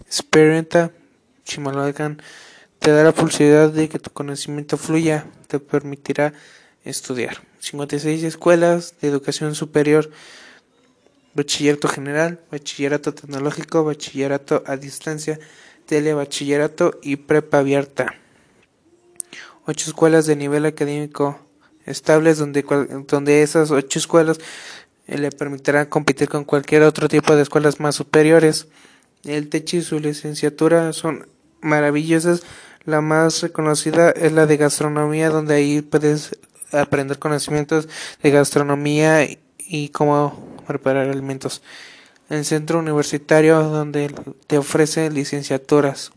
Experimenta Chimalhuacán te da la posibilidad de que tu conocimiento fluya, te permitirá estudiar. 56 escuelas de educación superior, bachillerato general, bachillerato tecnológico, bachillerato a distancia, telebachillerato y prepa abierta. 8 escuelas de nivel académico estables donde, donde esas 8 escuelas eh, le permitirán competir con cualquier otro tipo de escuelas más superiores. El techo y su licenciatura son maravillosas. La más reconocida es la de gastronomía, donde ahí puedes aprender conocimientos de gastronomía y cómo preparar alimentos. El centro universitario donde te ofrece licenciaturas.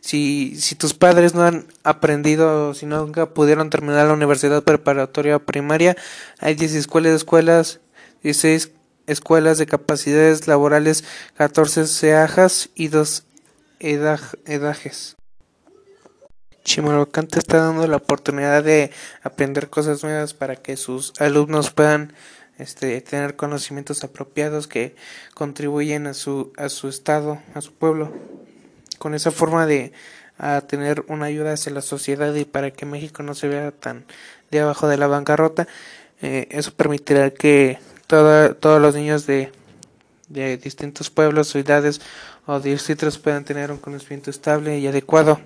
Si, si tus padres no han aprendido, si nunca pudieron terminar la universidad preparatoria primaria, hay 10 escuelas, escuelas 16 escuelas de capacidades laborales, 14 SEAJAS y 2 EDAJES. Chimalhuacán te está dando la oportunidad de aprender cosas nuevas para que sus alumnos puedan este, tener conocimientos apropiados que contribuyen a su, a su estado, a su pueblo. Con esa forma de tener una ayuda hacia la sociedad y para que México no se vea tan de abajo de la bancarrota, eh, eso permitirá que todos los niños de, de distintos pueblos, ciudades o distritos puedan tener un conocimiento estable y adecuado.